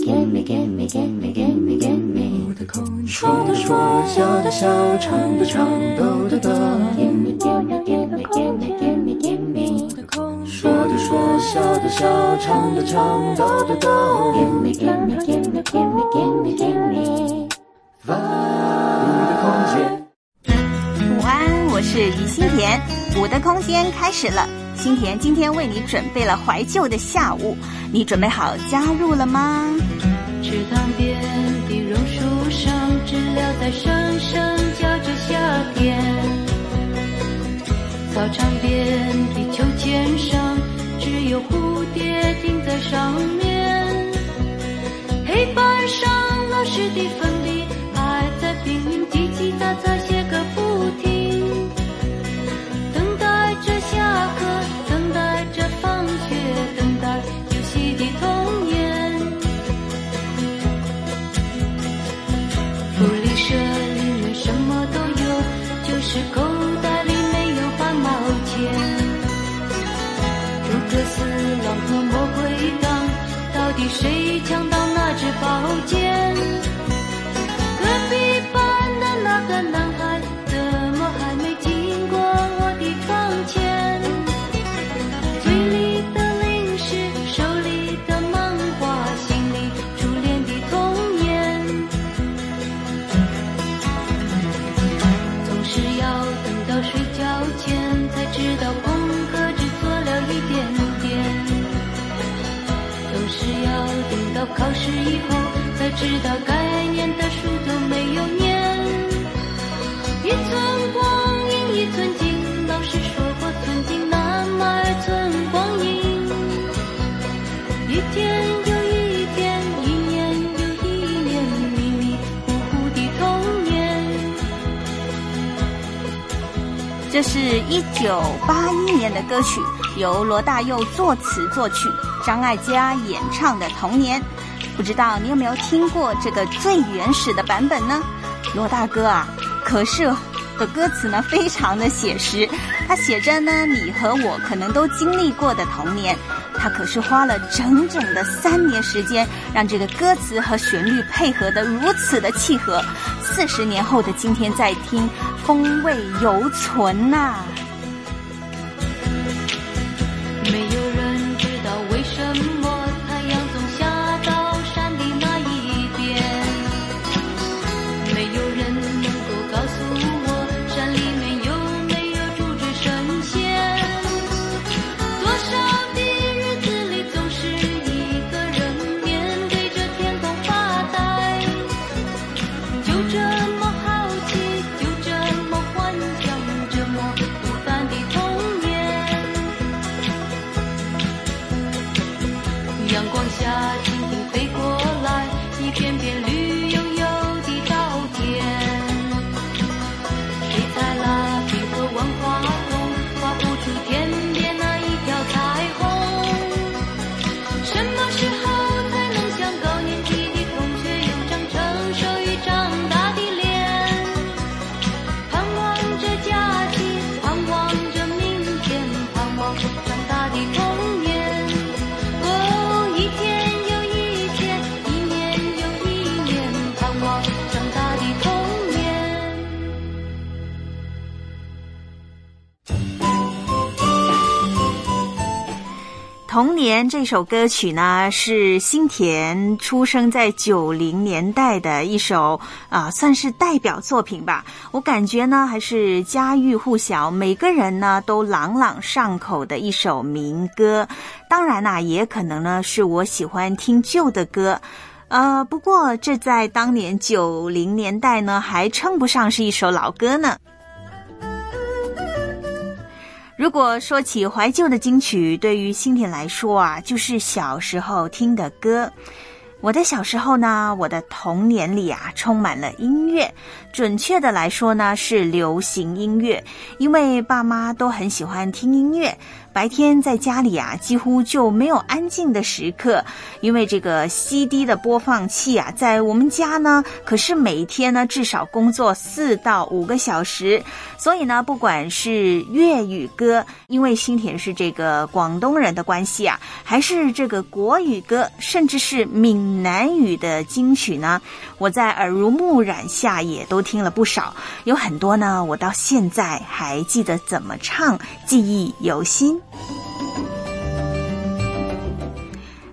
gimme, gimme, gimme, gimme, gimme. 说的说，笑的笑，唱的唱，逗的逗。Gimme, gimme, gimme, gimme, gimme, gimme. 说的说，笑的笑，唱的唱，逗的逗。Gimme, gimme, gimme, gimme, gimme, gimme. 发的空间。午安，我是于心田，我的空间开始了。心田今天为你准备了怀旧的下午，你准备好加入了吗？池塘边的榕树上，知了在声声叫着夏天。操场边的秋千上，只有蝴蝶停在上面。黑板上老师的粉笔谁抢到那支宝剑？隔壁班的那个男知道该念的书都没有念。一寸光阴一寸金，老师说过寸金难买寸光阴。一天又一天，一年又一年，迷迷糊糊的童年。这是一九八一年的歌曲，由罗大佑作词作曲，张艾嘉演唱的《童年》。不知道你有没有听过这个最原始的版本呢？罗大哥啊，可是的歌词呢非常的写实，他写着呢你和我可能都经历过的童年。他可是花了整整的三年时间，让这个歌词和旋律配合的如此的契合。四十年后的今天再听，风味犹存呐、童年》这首歌曲呢，是新田出生在九零年代的一首啊、算是代表作品吧。我感觉呢，还是家喻户晓，每个人呢都朗朗上口的一首民歌。当然啦、也可能呢是我喜欢听旧的歌。呃，不过这在当年九零年代呢，还称不上是一首老歌呢。如果说起怀旧的金曲，对于新田来说啊，就是小时候听的歌。我的小时候呢，我的童年里啊，充满了音乐。准确的来说呢，是流行音乐，因为爸妈都很喜欢听音乐。白天在家里啊，几乎就没有安静的时刻，因为这个 CD 的播放器啊，在我们家呢，可是每天呢至少工作四到五个小时，所以呢，不管是粤语歌，因为新田是这个广东人的关系啊，还是这个国语歌，甚至是闽南语的金曲呢，我在耳濡目染下也都听了不少，有很多呢，我到现在还记得怎么唱，记忆犹新。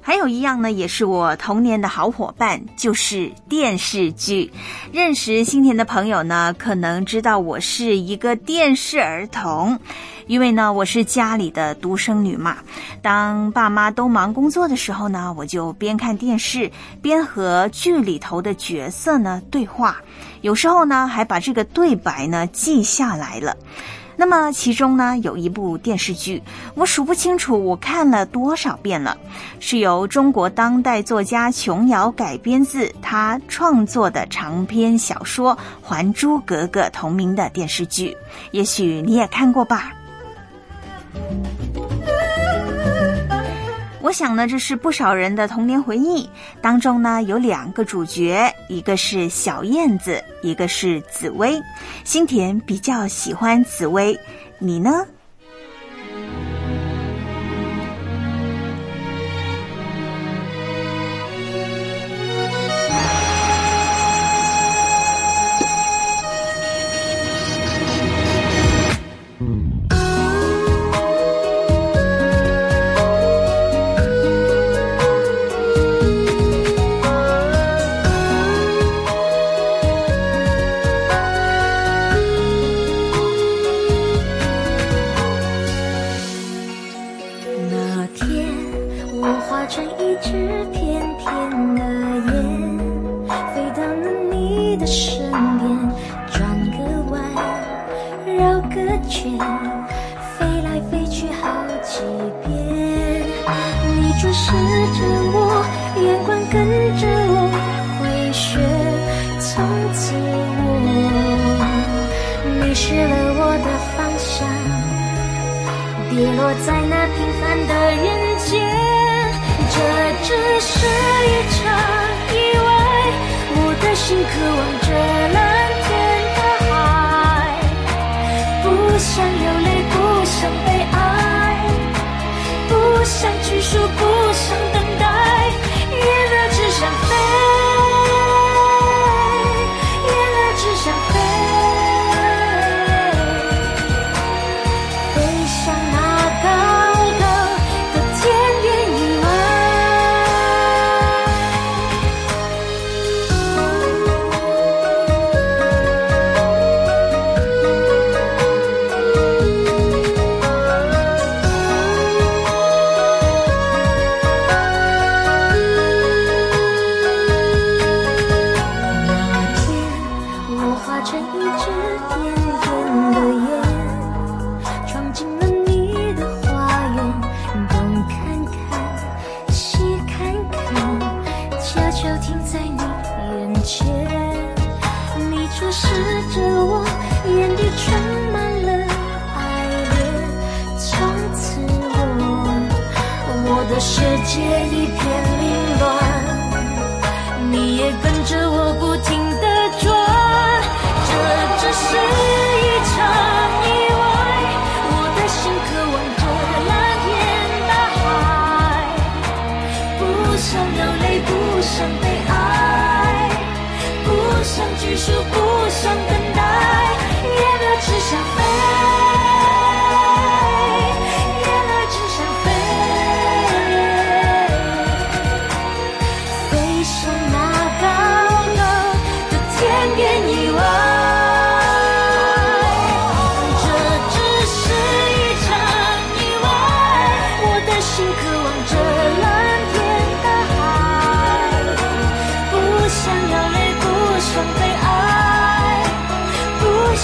还有一样呢，也是我童年的好伙伴，就是电视剧。认识新田的朋友呢，可能知道我是一个电视儿童，因为呢，我是家里的独生女嘛。当爸妈都忙工作的时候呢，我就边看电视边和剧里头的角色呢对话，有时候呢还把这个对白呢记下来了。那么其中呢，有一部电视剧，我数不清楚我看了多少遍了，是由中国当代作家琼瑶改编自他创作的长篇小说《还珠格格》同名的电视剧，也许你也看过吧。我想呢，这是不少人的童年回忆。当中呢，有两个主角，一个是小燕子，一个是紫薇。新田比较喜欢紫薇，你呢？拘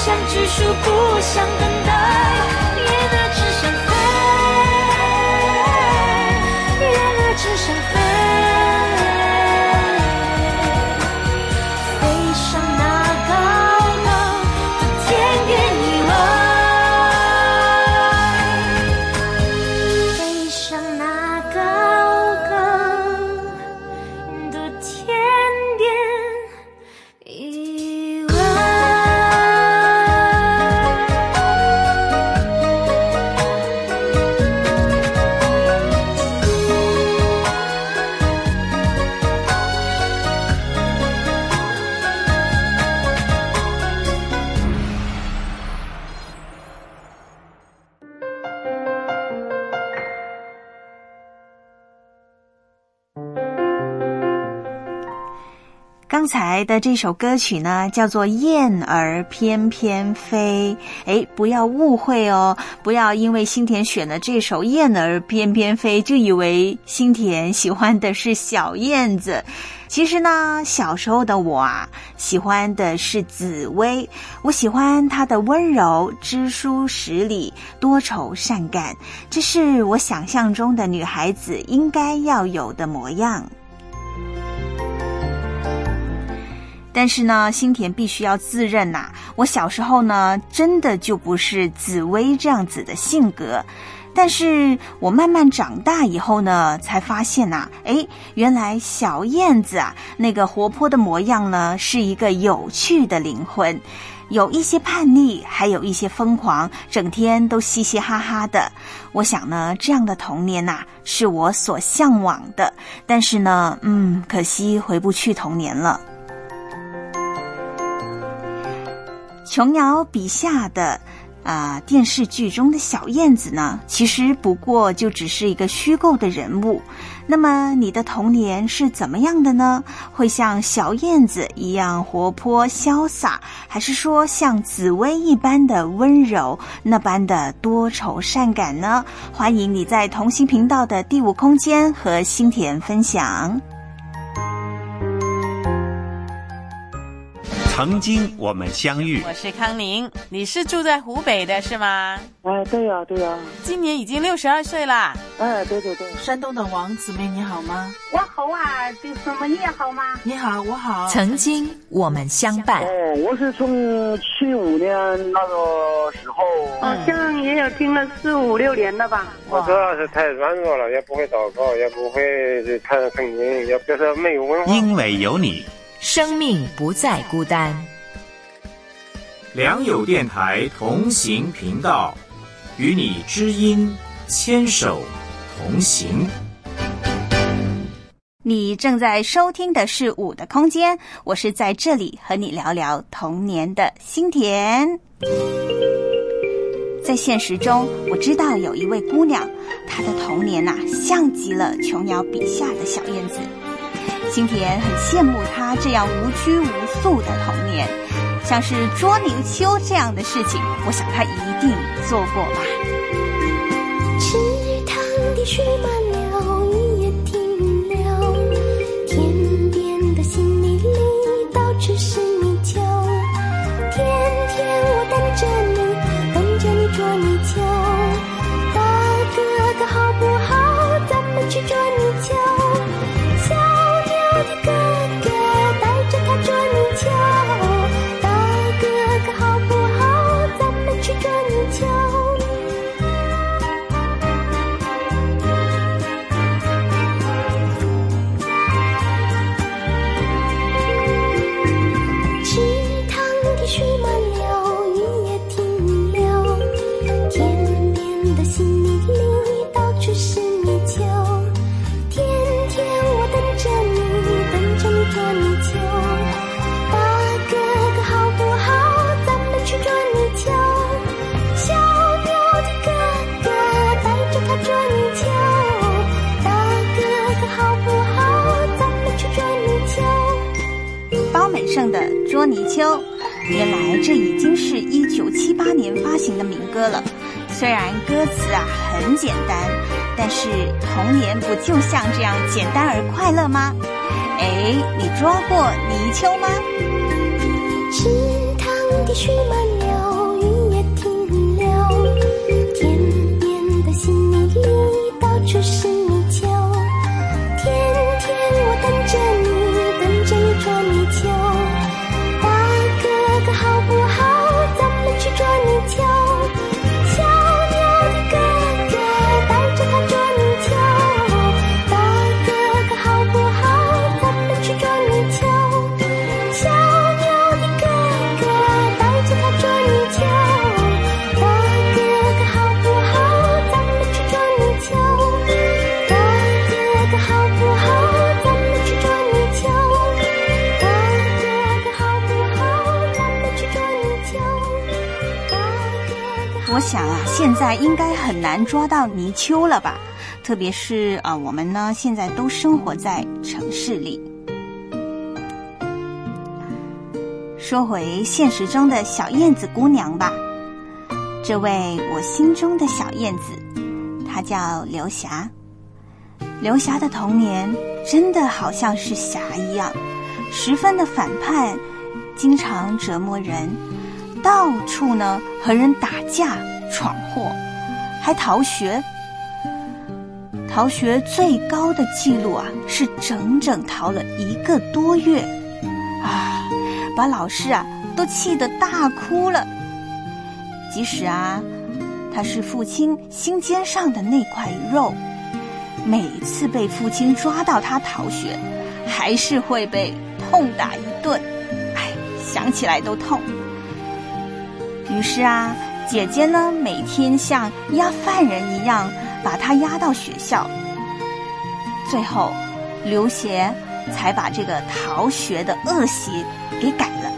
想结束，不想等待，的这首歌曲呢，叫做《燕儿翩翩飞》。哎，不要误会哦，不要因为新田选了这首《燕儿翩翩飞》，就以为新田喜欢的是小燕子。其实呢，小时候的我啊，喜欢的是紫薇。我喜欢她的温柔、知书识礼、多愁善感，这是我想象中的女孩子应该要有的模样。但是呢，新田必须要自认呐，我小时候呢，真的就不是紫薇这样子的性格。但是我慢慢长大以后呢，才发现呐，哎，原来小燕子啊，那个活泼的模样呢，是一个有趣的灵魂，有一些叛逆，还有一些疯狂，整天都嘻嘻哈哈的。我想呢，这样的童年呐，是我所向往的。但是呢，嗯，可惜回不去童年了。琼瑶笔下的啊电视剧中的小燕子呢，其实不过就只是一个虚构的人物。那么你的童年是怎么样的呢？会像小燕子一样活泼潇洒，还是说像紫薇一般的温柔，那般的多愁善感呢？欢迎你在同心频道的第五空间和心田分享。曾经我们相遇，我是康宁，你是住在湖北的是吗？哎，对呀，对呀，今年已经六十二岁啦。哎，对对对，山东的王姊妹你好吗？我好啊，弟兄们你也好吗？你好，我好。曾经我们相伴。哦，我是从七五年那个时候，好像也有听了四五六年了吧。我主要是太软弱了，也不会祷告，也不会去看圣经，也就是没有文化。因为有你。生命不再孤单。良友电台同行频道，与你知音牵手同行。你正在收听的是《五的空间》，我是在这里和你聊聊童年的心田。在现实中，我知道有一位姑娘，她的童年呐，像极了琼瑶笔下的小燕子。新田很羡慕他这样无拘无束的童年，像是捉泥鳅这样的事情，我想他一定做过吧。池塘的水满的民歌了。虽然歌词啊很简单，但是童年不就像这样简单而快乐吗？哎，你抓过泥鳅吗？池塘的水满现在应该很难抓到泥鳅了吧？特别是啊，我们呢现在都生活在城市里。说回现实中的小燕子姑娘吧，这位我心中的小燕子，她叫刘霞。刘霞的童年真的好像是侠一样，十分的反叛，经常折磨人，到处呢和人打架闯祸，还逃学。逃学最高的记录啊，是整整逃了一个多月，啊，把老师啊都气得大哭了。即使啊，他是父亲心尖上的那块肉，每次被父亲抓到他逃学，还是会被痛打一顿。哎，想起来都痛。于是啊，姐姐呢，每天像押犯人一样。把他押到学校，最后刘协才把这个逃学的恶习给改了。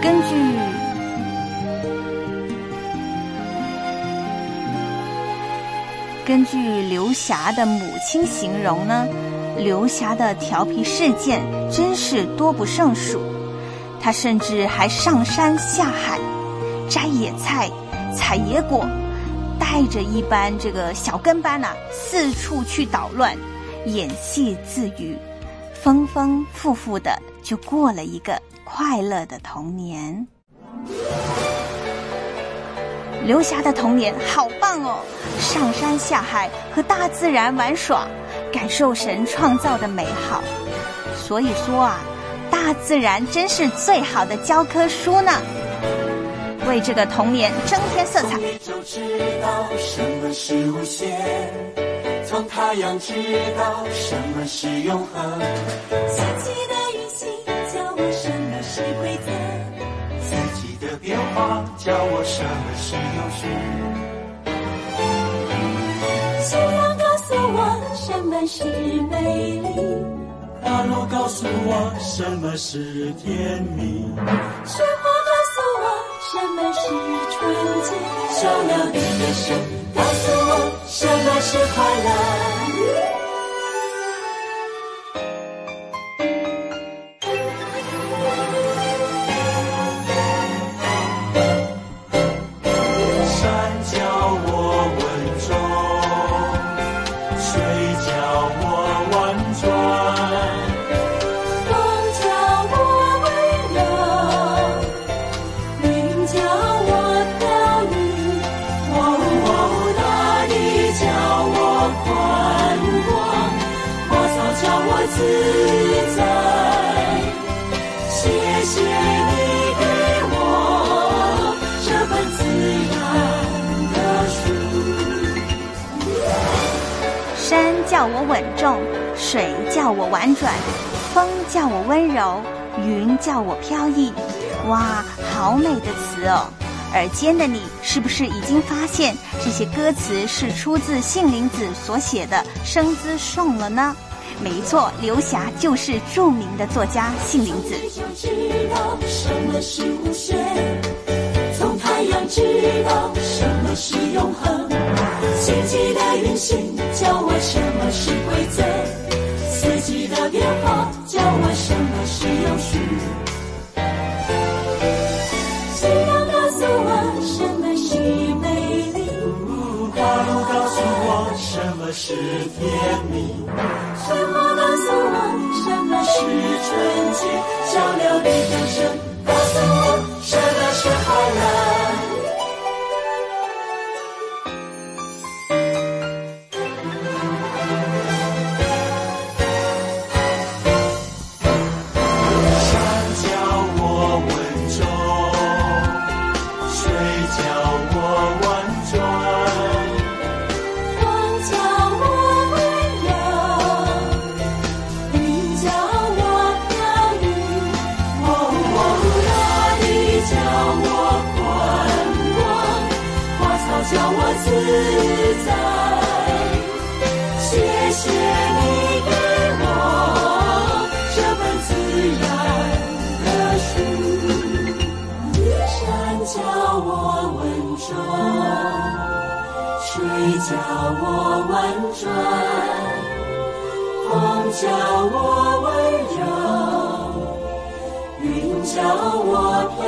根据根据刘霞的母亲形容呢，刘霞的调皮事件真是多不胜数。他甚至还上山下海，摘野菜、采野果，带着一班这个小跟班呐，四处去捣乱，演戏自娱，丰丰富富的就过了一个快乐的童年。刘霞的童年好棒哦，上山下海和大自然玩耍，感受神创造的美好。所以说啊。大自然真是最好的教科书呢，为这个童年增添色彩。就知道什么是无限，从太阳知道什么是永恒。四季的运行教我什么是规则，四季的变化教我什么是有序。什么是美丽。大陆告诉我什么是甜蜜，雪花告诉我什么是纯洁，小鸟的歌声告诉我什么是快乐。叫我稳重，水叫我婉转，风叫我温柔，云叫我飘逸。哇，好美的词哦！耳尖的你是不是已经发现这些歌词是出自杏林子所写的《生姿颂》了呢？没错，刘霞就是著名的作家杏林子。从太阳知道什么是永恒。四季的运行教我什么是规则，四季的变化教我什么是有序。夕阳告诉我什么是美丽，花露告诉我什么是甜蜜，雪花告诉我什么是纯洁，小鸟的歌声告诉我什么是快乐。在，谢谢你给我这本自然的书。山教我稳重，水教我婉转，风教我温柔，云教我飘。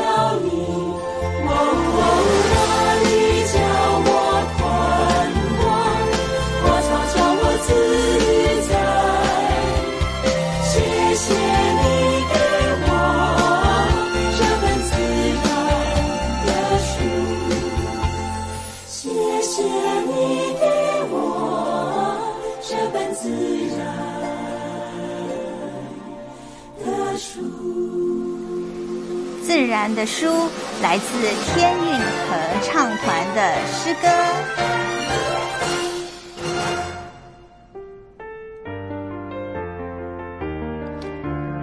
然的书来自天韵合唱团的诗歌。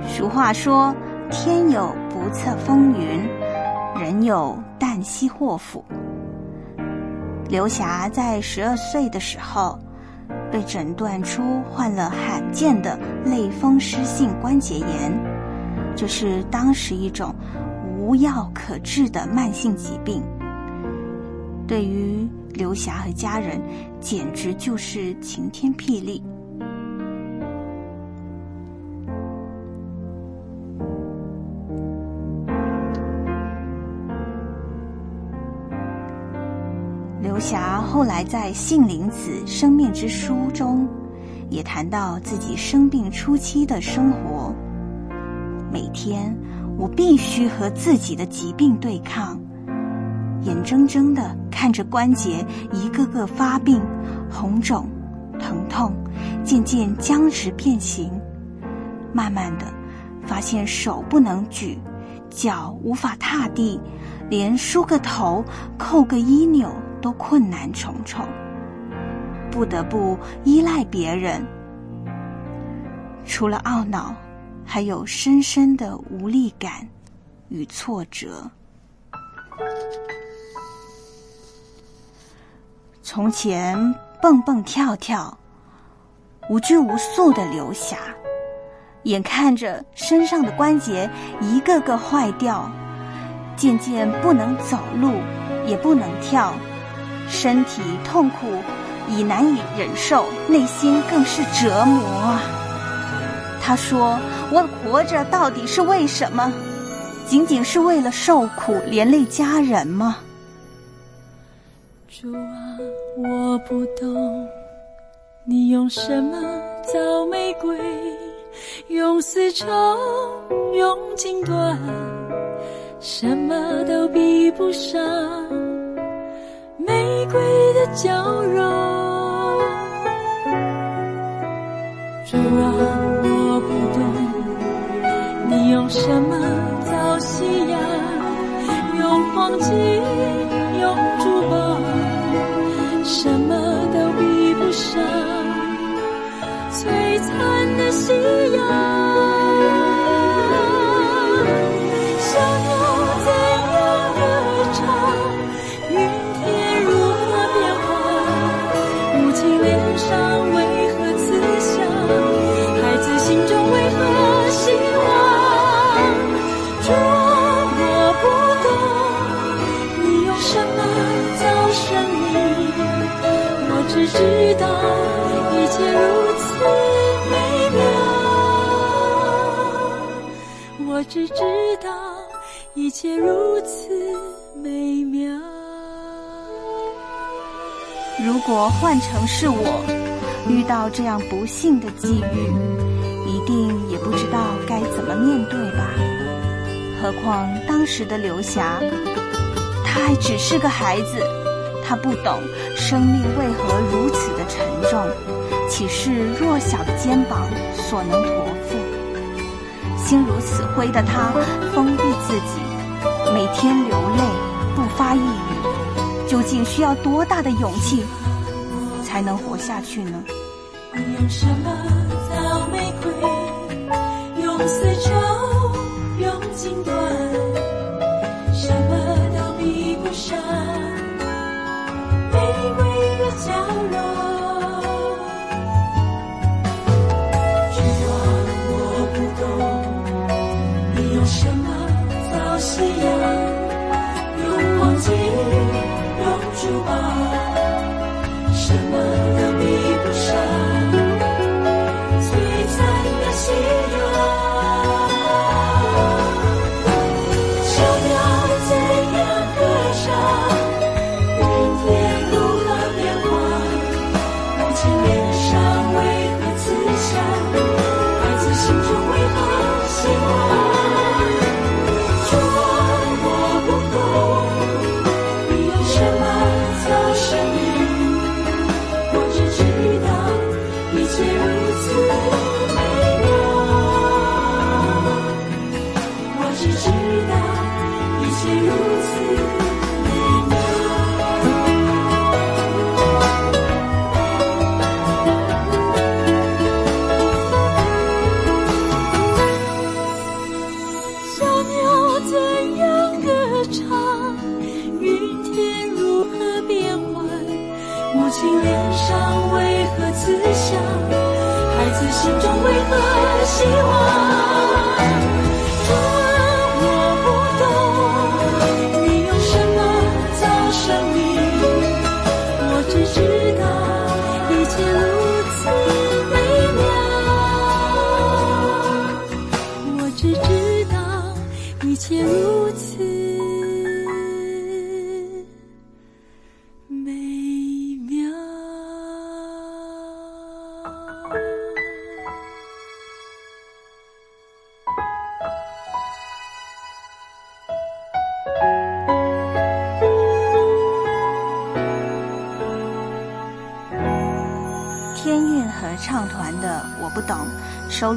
俗话说：“天有不测风云，人有旦夕祸福。”刘霞在十二岁的时候，被诊断出患了罕见的类风湿性关节炎，这是当时一种无药可治的慢性疾病。对于刘霞和家人，简直就是晴天霹雳。刘霞后来在《杏林子·生命之书》中，也谈到自己生病初期的生活。每天，我必须和自己的疾病对抗，眼睁睁的看着关节一个个发病、红肿、疼痛，渐渐僵直变形。慢慢的，发现手不能举，脚无法踏地，连梳个头、扣个衣纽都困难重重，不得不依赖别人。除了懊恼，还有深深的无力感与挫折。从前蹦蹦跳跳、无拘无束的刘霞，眼看着身上的关节一个个坏掉，渐渐不能走路，也不能跳，身体痛苦已难以忍受，内心更是折磨啊！他说：“我活着到底是为什么？仅仅是为了受苦，连累家人吗？”主啊，我不懂，你用什么造玫瑰？用丝绸，用锦缎，什么都比不上玫瑰的娇柔。主啊，什么造夕阳？用黄金，用珠宝，什么都比不上璀璨的夕阳。只知道一切如此美妙。如果换成是我，遇到这样不幸的际遇，一定也不知道该怎么面对吧。何况当时的刘霞，她还只是个孩子，她不懂生命为何如此的沉重，岂是弱小的肩膀所能驮？心如死灰的他，封闭自己，每天流泪，不发一语，究竟需要多大的勇气才能活下去呢？用什么造玫瑰？用丝绸，用金，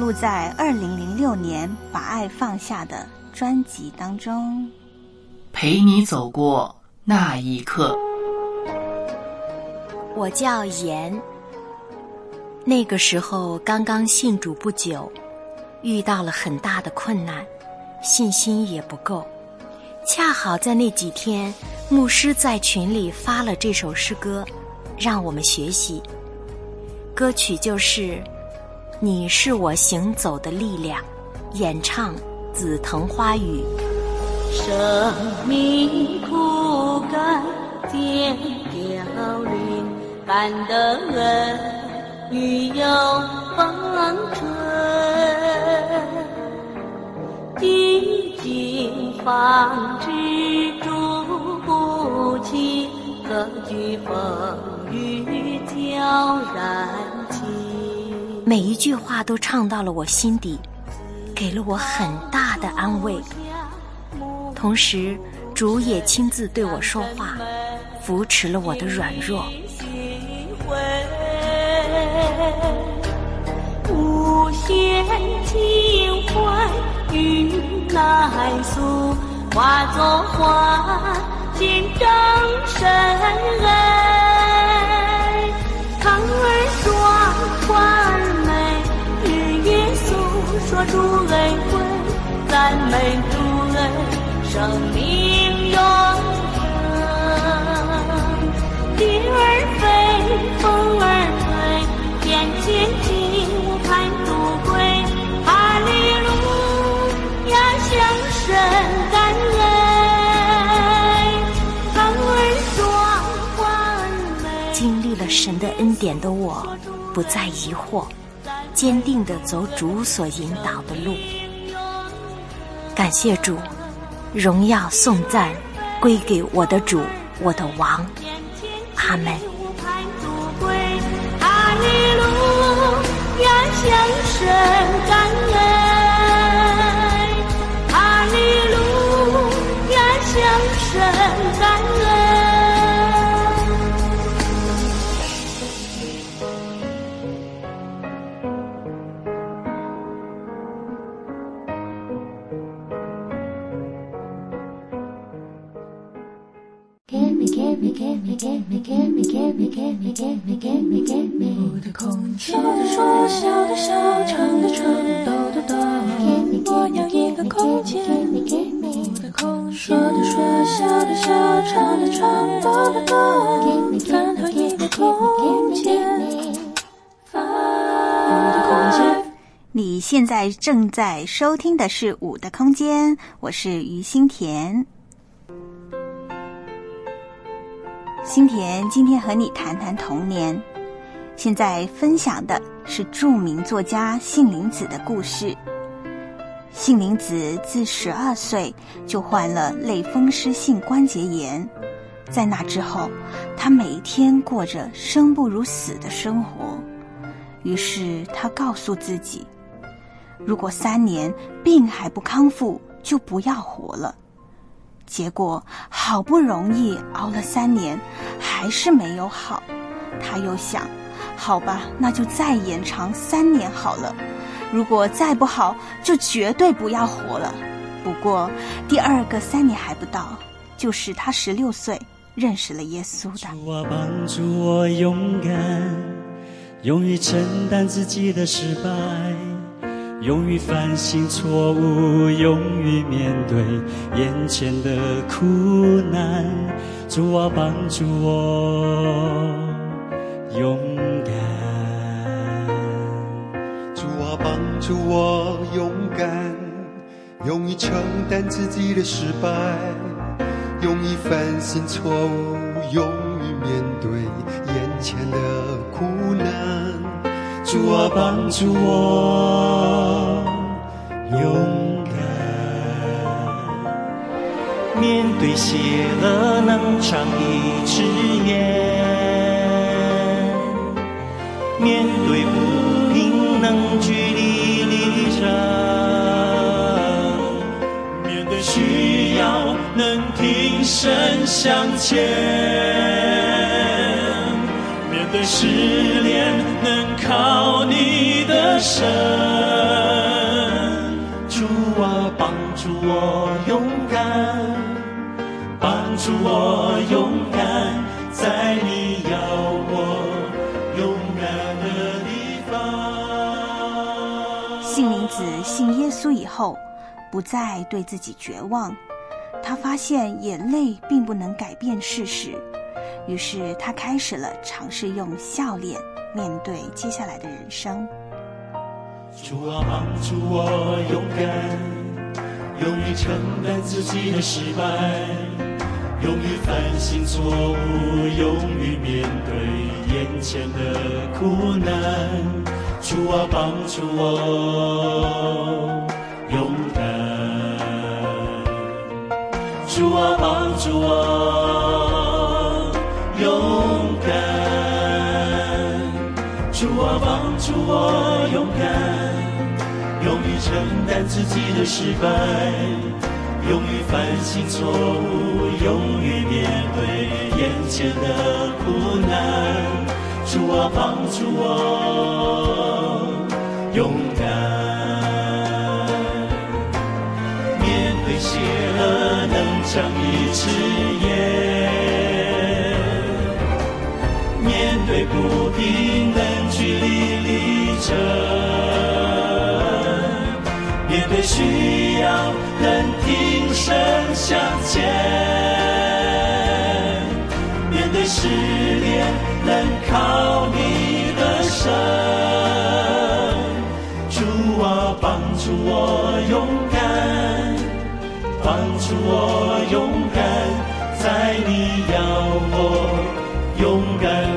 录在二零零六年《把爱放下》的专辑当中。陪你走过那一刻。我叫严，那个时候刚刚信主不久，遇到了很大的困难，信心也不够。恰好在那几天，牧师在群里发了这首诗歌，让我们学习。歌曲就是《你是我行走的力量》，演唱紫藤花语。生命枯干，见凋零，感的恩雨有风吹，地经方知主不起，何惧风雨悄然。每一句话都唱到了我心底，给了我很大的安慰。同时，主也亲自对我说话，扶持了我的软弱。无限情怀与来诉，化作花见证深爱。说主恩惠，赞美主恩。生命永恒，蝶儿飞，风儿吹，天前进，盼渡归。哈利路亚，向神感恩。堂儿双，花儿美。经历了神的恩典的我，不再疑惑，坚定地走主所引导的路。感谢主。荣耀颂赞归给我的主，我的王，阿门。哈利路亚，向神感恩。我的空间，说的说，笑的笑，唱的唱，抖的抖。我要一个空间。我的空间，说的说，笑的笑，唱的唱，抖的抖。烦恼一个空间。我的空间。你现在正在收听的是《五的空间》，我是于心田。心田今天和你谈谈童年。现在分享的是著名作家杏林子的故事。杏林子自十二岁就患了类风湿性关节炎，在那之后，他每天过着生不如死的生活。于是他告诉自己，如果三年病还不康复，就不要活了。结果好不容易熬了三年，还是没有好。他又想，好吧，那就再延长三年好了。如果再不好，就绝对不要活了。不过第二个三年还不到，就是他十六岁认识了耶稣的。主啊，帮助我勇敢，勇于承担自己的失败。勇于反省错误，勇于面对眼前的苦难。主啊，帮助我勇敢。主啊，帮助我勇敢，勇于承担自己的失败，勇于反省错误，勇于面对眼前的苦难。主啊，帮助我勇敢，面对邪恶能长一只眼，面对不平能据理力争，面对需要能挺身向前，面对失恋能靠你的神，主啊，帮助我勇敢，帮助我勇敢，在你要我勇敢的地方。杏林子信耶稣以后，不再对自己绝望。他发现眼泪并不能改变事实，于是他开始了尝试用笑脸面对接下来的人生。主啊，帮助我勇敢，勇于承担自己的失败，勇于反省错误，勇于面对眼前的苦难。主啊，帮助我勇敢。主啊，帮助我我勇敢，勇于承担自己的失败，勇于反省错误，勇于面对眼前的苦难。主啊，帮助我勇敢。面对邪恶能仗义直言，需要能挺身向前，面对失恋能靠你的神。主啊，帮助我勇敢。帮助我勇敢，在你要我勇敢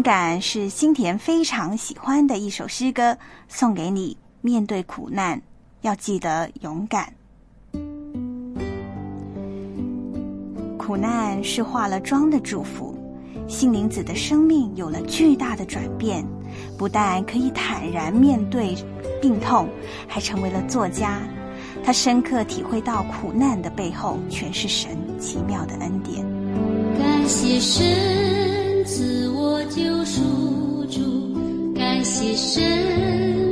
勇敢是新田非常喜欢的一首诗歌，送给你。面对苦难，要记得勇敢。苦难是化了妆的祝福，杏林子的生命有了巨大的转变，不但可以坦然面对病痛，还成为了作家。他深刻体会到苦难的背后全是神奇妙的恩典。感谢神赐救赎主，感感谢神。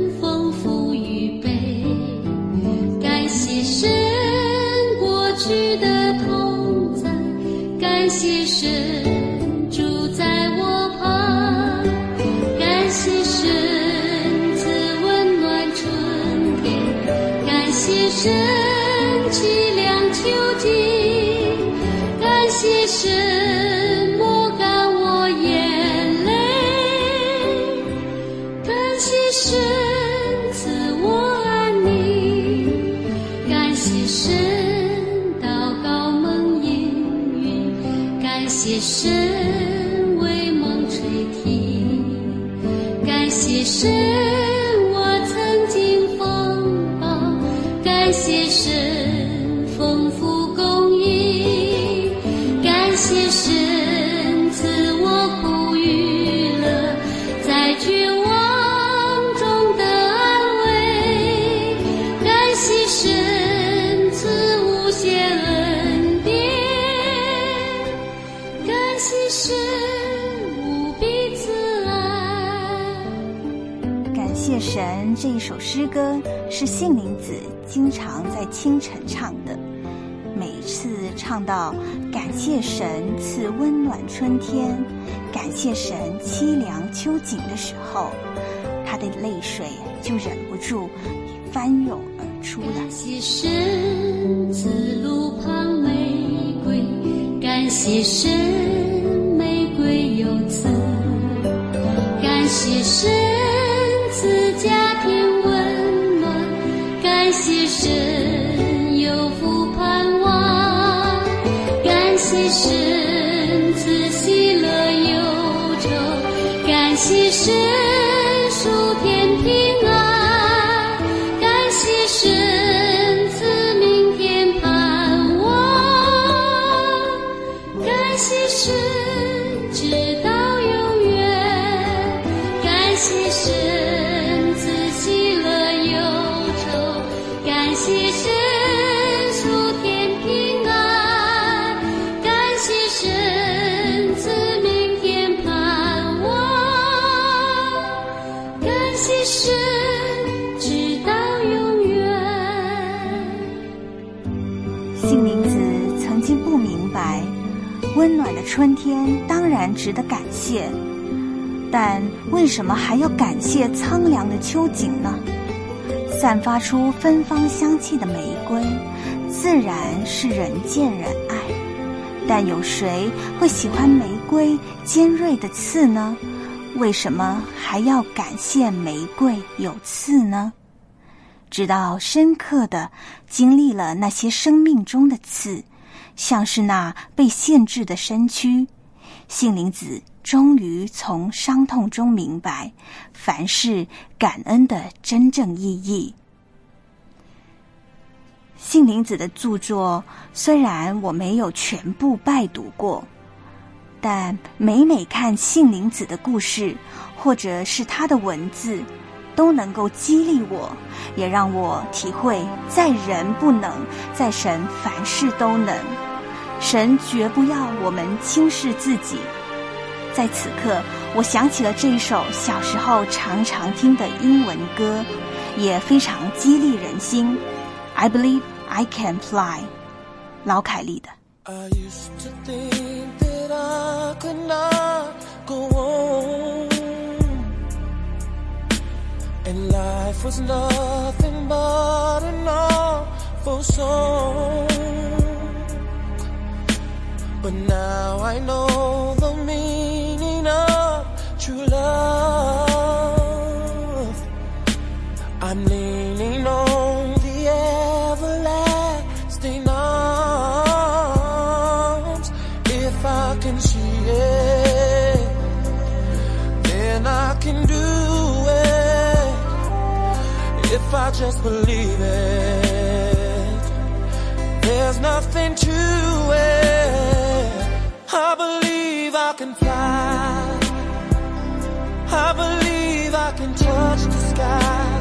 是杏林子经常在清晨唱的。每次唱到“感谢神赐温暖春天，感谢神凄凉秋景”的时候，他的泪水就忍不住翻涌而出了。感谢神赐路旁玫瑰，感谢神玫瑰有刺，感谢神感谢神赐喜乐忧愁，感谢神值得感谢，但为什么还要感谢苍凉的秋景呢？散发出芬芳香气的玫瑰，自然是人见人爱，但有谁会喜欢玫瑰尖锐的刺呢？为什么还要感谢玫瑰有刺呢？直到深刻的经历了那些生命中的刺，像是那被限制的身躯，杏林子终于从伤痛中明白凡事感恩的真正意义。杏林子的著作虽然我没有全部拜读过，但每每看杏林子的故事，或者是他的文字，都能够激励我，也让我体会在人不能，在神凡事都能。神绝不要我们轻视自己。在此刻，我想起了这一首小时候常常听的英文歌，也非常激励人心。I believe I can fly，老凯利的。I used to think that I could not go on. And life was nothing but an awful song. But now I know the meaning of true love. I'm leaning on the everlasting arms. If I can see it, then I can do it. If I just believe it, there's nothing can fly. I believe I can touch the sky.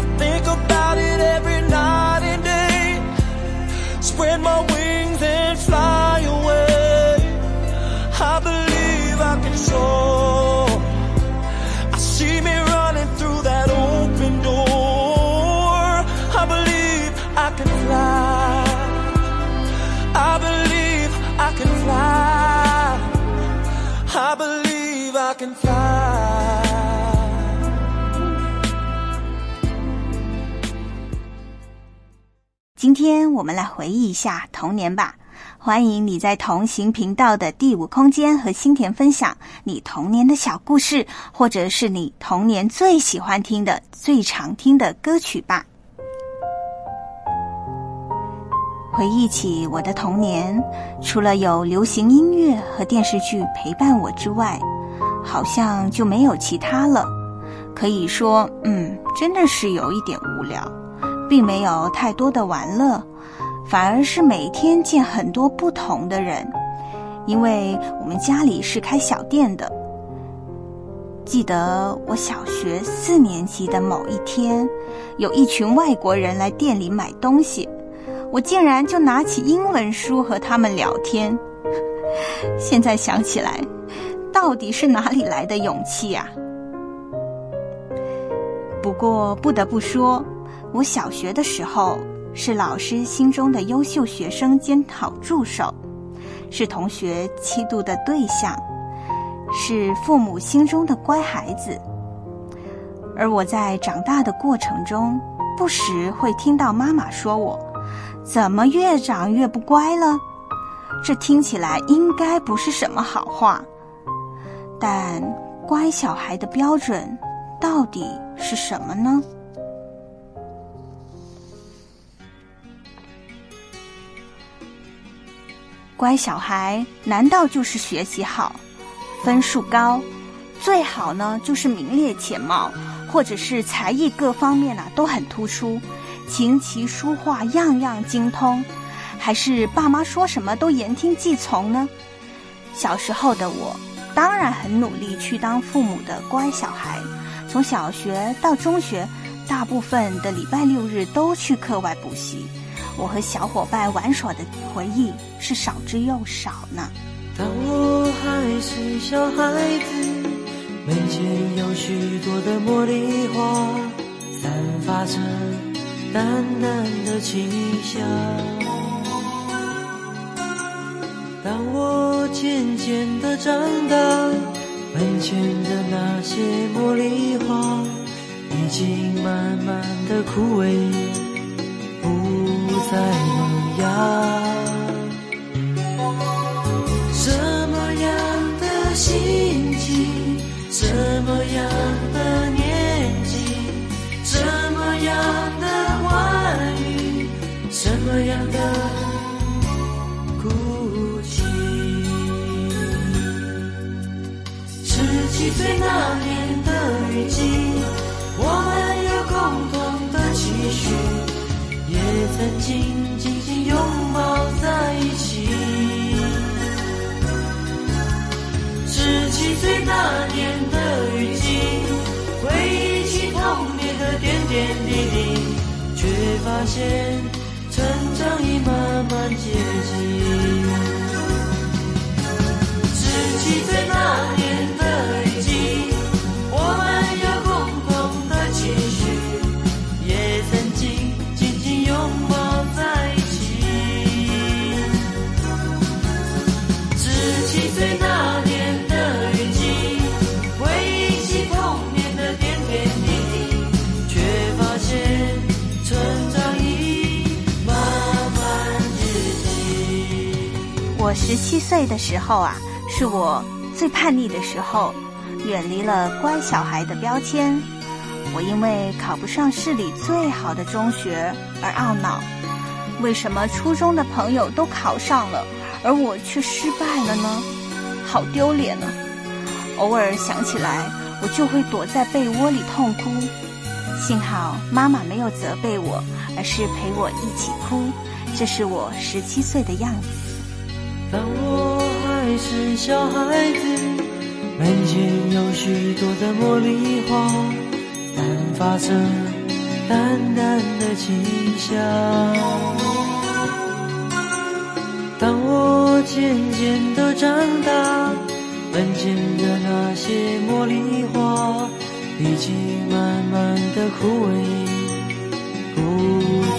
I think about it every night and day. Spread my wings 今天我们来回忆一下童年吧。欢迎你在同行频道的第五空间和新田分享你童年的小故事，或者是你童年最喜欢听的、最常听的歌曲吧。回忆起我的童年，除了有流行音乐和电视剧陪伴我之外，好像就没有其他了。可以说，嗯，真的是有一点无聊，并没有太多的玩乐。反而是每天见很多不同的人，因为我们家里是开小店的。记得我小学四年级的某一天，有一群外国人来店里买东西，我竟然就拿起英文书和他们聊天。现在想起来，到底是哪里来的勇气呀？不过不得不说，我小学的时候。是老师心中的优秀学生兼好助手，是同学嫉妒的对象，是父母心中的乖孩子。而我在长大的过程中，不时会听到妈妈说我怎么越长越不乖了。这听起来应该不是什么好话，但乖小孩的标准到底是什么呢？乖小孩难道就是学习好、分数高？最好呢就是名列前茅，或者是才艺各方面啊都很突出，琴棋书画样样精通，还是爸妈说什么都言听计从呢？小时候的我当然很努力去当父母的乖小孩，从小学到中学，大部分的礼拜六日都去课外补习。我和小伙伴玩耍的回忆是少之又少呢。当我还是小孩子，门前有许多的茉莉花，散发着淡淡的清香。当我渐渐的长大，门前的那些茉莉花已经慢慢的枯萎。在萌芽，什么样的心情，什么样的年纪，什么样的话语，什么样的哭泣？十七岁那年的雨季，我们有共同的期许。曾经紧紧拥抱在一起。十七岁那年的雨季，回忆起童年的点点滴滴，却发现成长已慢慢接近。十七岁那年我十七岁的时候啊，是我最叛逆的时候，远离了乖小孩的标签。我因为考不上市里最好的中学而懊恼，为什么初中的朋友都考上了，而我却失败了呢？好丢脸呢！偶尔想起来，我就会躲在被窝里痛哭。幸好妈妈没有责备我，而是陪我一起哭。这是我十七岁的样子。当我还是小孩子，门前有许多的茉莉花。散发着淡淡的清香。当我渐渐的长大，门前的那些茉莉花已经慢慢的枯萎，不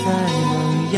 再萌芽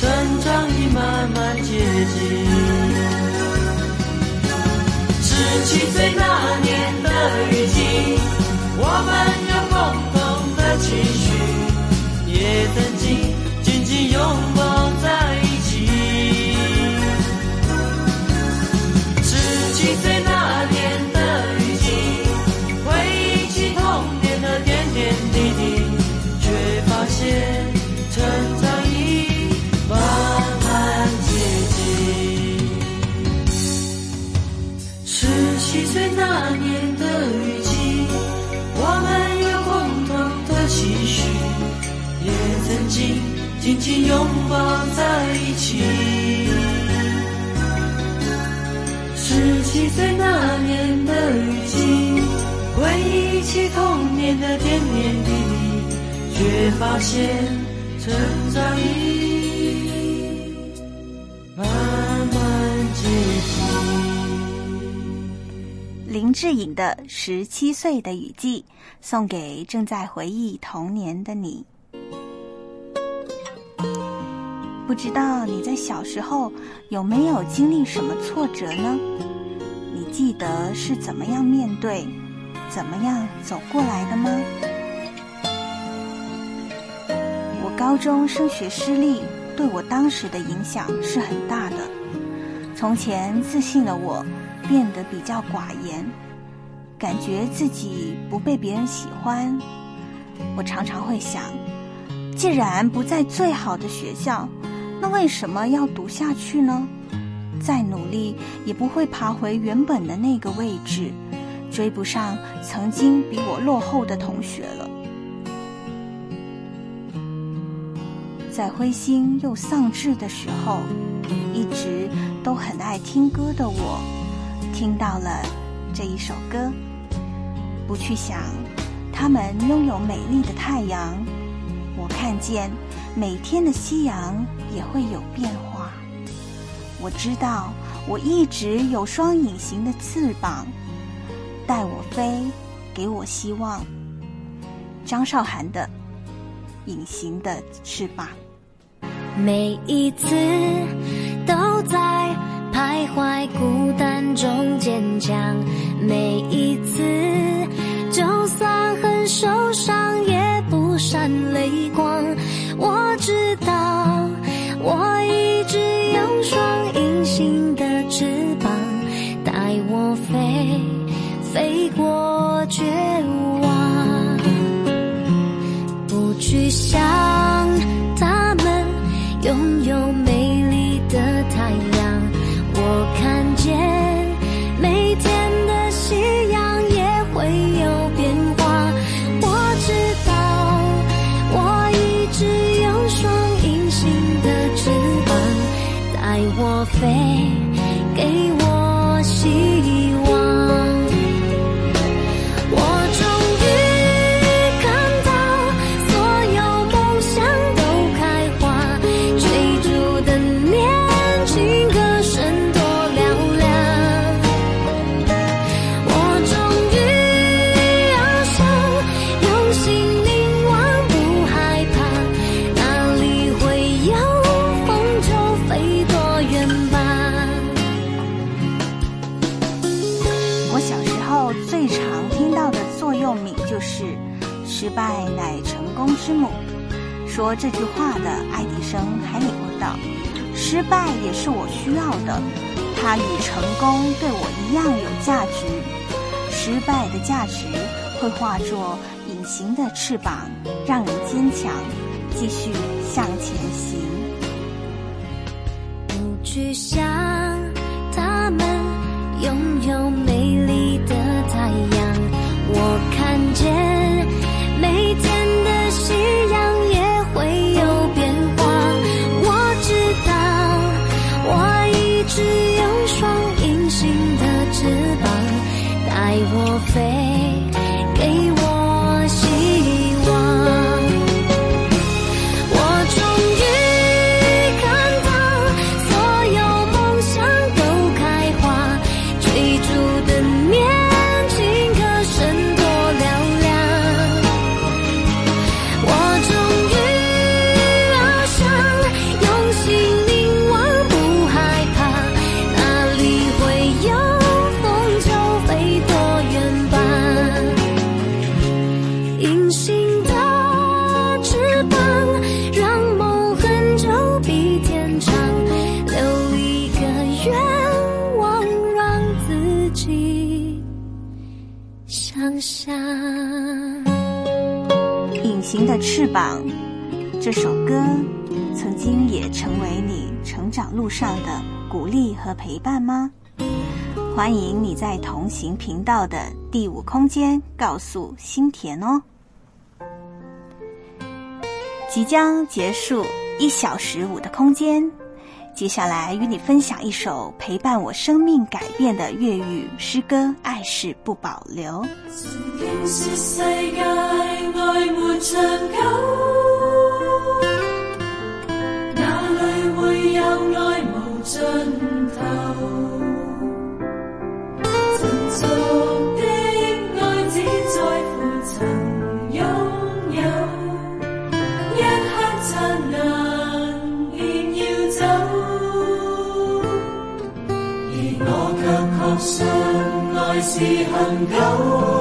成长已慢慢接近。十七岁那年紧紧拥抱在一起。十七岁那年的雨季，回忆起童年的点点滴滴，却发现成长已慢慢接近。林志颖的《十七岁的雨季》送给正在回忆童年的你。不知道你在小时候有没有经历什么挫折呢？你记得是怎么样面对，怎么样走过来的吗？我高中升学失利，对我当时的影响是很大的。从前自信的我，变得比较寡言，感觉自己不被别人喜欢。我常常会想，既然不在最好的学校，那为什么要读下去呢？再努力也不会爬回原本的那个位置，追不上曾经比我落后的同学了。在灰心又丧志的时候，一直都很爱听歌的我，听到了这一首歌。不去想，他们拥有美丽的太阳，我看见每天的夕阳也会有变化。我知道，我一直有双隐形的翅膀，带我飞，给我希望。张韶涵的《隐形的翅膀》。每一次都在徘徊孤单中坚强，每一次就算很受伤也不闪泪光。我知道，我一直有双隐形的翅膀，带我飞，飞过绝望。不去想他们拥有美丽的太阳，我看见最常听到的座右铭就是“失败乃成功之母”。说这句话的爱迪生还领悟到，失败也是我需要的，它与成功对我一样有价值。失败的价值会化作隐形的翅膀，让人坚强，继续向前行。不去想他们拥有这首歌，曾经也成为你成长路上的鼓励和陪伴吗？欢迎你在同行频道的第五空间告诉心田哦。即将结束一小时五的空间，接下来与你分享一首陪伴我生命改变的粤语诗歌《爱是不保留》。有爱无尽头？沉重的爱只在乎曾拥有，一刻刹那便要走，而我卻確信愛是恒久。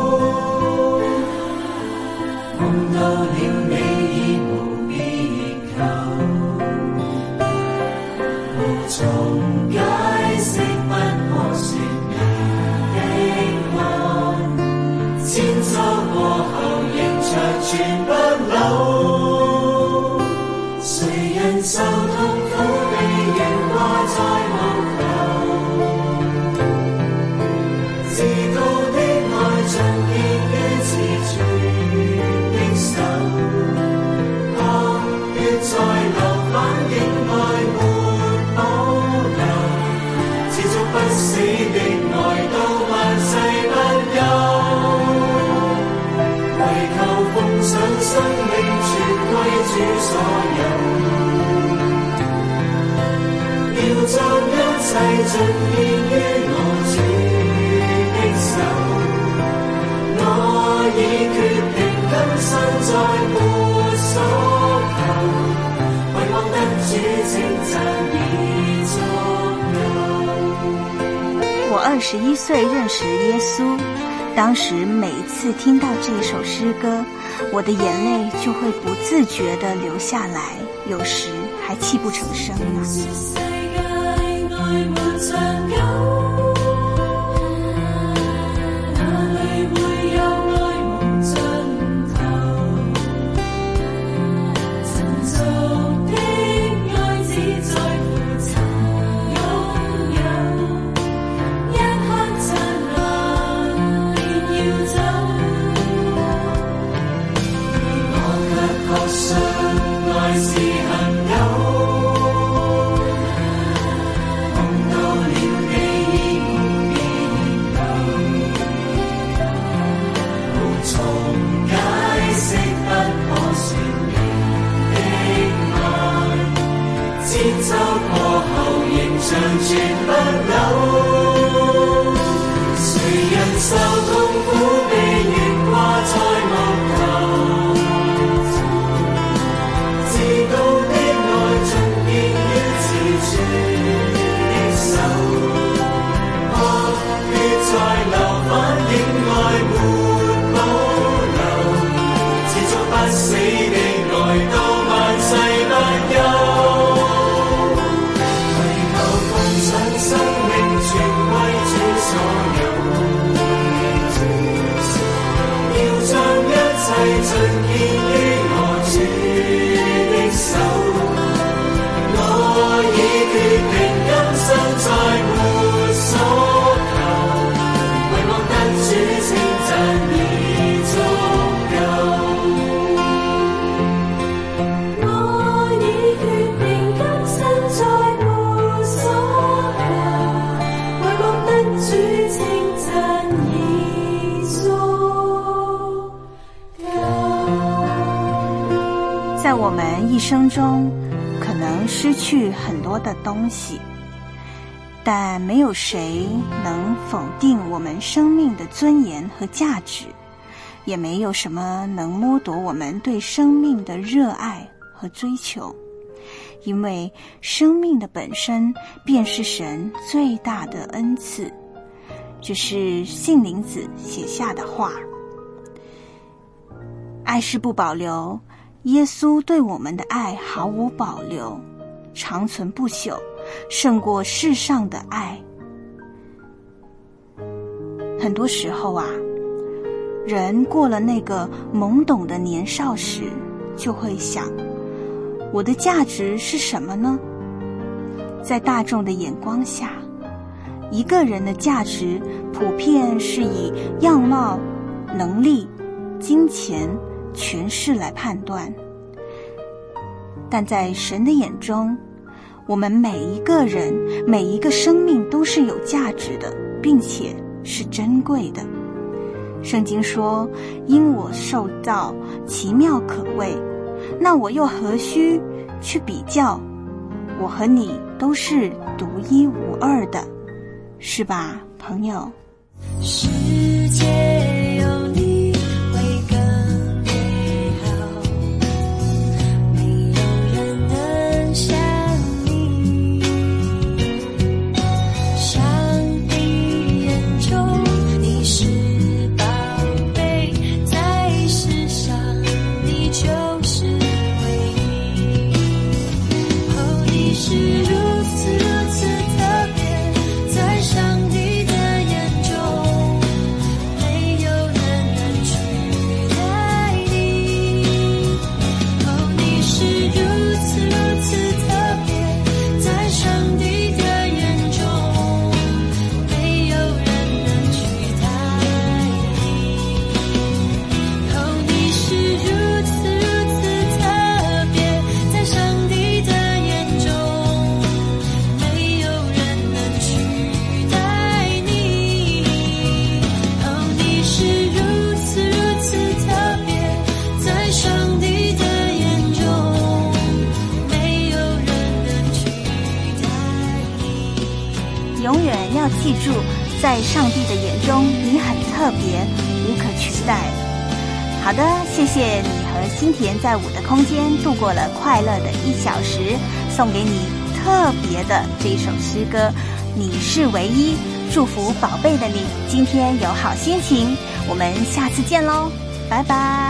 我二十一岁认识耶稣，当时每一次听到这首诗歌，我的眼泪就会不自觉地流下来，有时还泣不成声呢。中，可能失去很多的东西，但没有谁能否定我们生命的尊严和价值，也没有什么能剥夺我们对生命的热爱和追求，因为生命的本身便是神最大的恩赐。这是杏林子写下的话。爱是不保留。耶稣对我们的爱毫无保留，长存不朽，胜过世上的爱。很多时候啊，人过了那个懵懂的年少时，就会想：我的价值是什么呢？在大众的眼光下，一个人的价值普遍是以样貌、能力、金钱、权势来判断。但在神的眼中，我们每一个人、每一个生命都是有价值的，并且是珍贵的。圣经说：“因我受造奇妙可畏，那我又何须去比较？我和你都是独一无二的，是吧，朋友？”世界送给你特别的这一首诗歌。你是唯一，祝福宝贝的你今天有好心情。我们下次见喽，拜拜。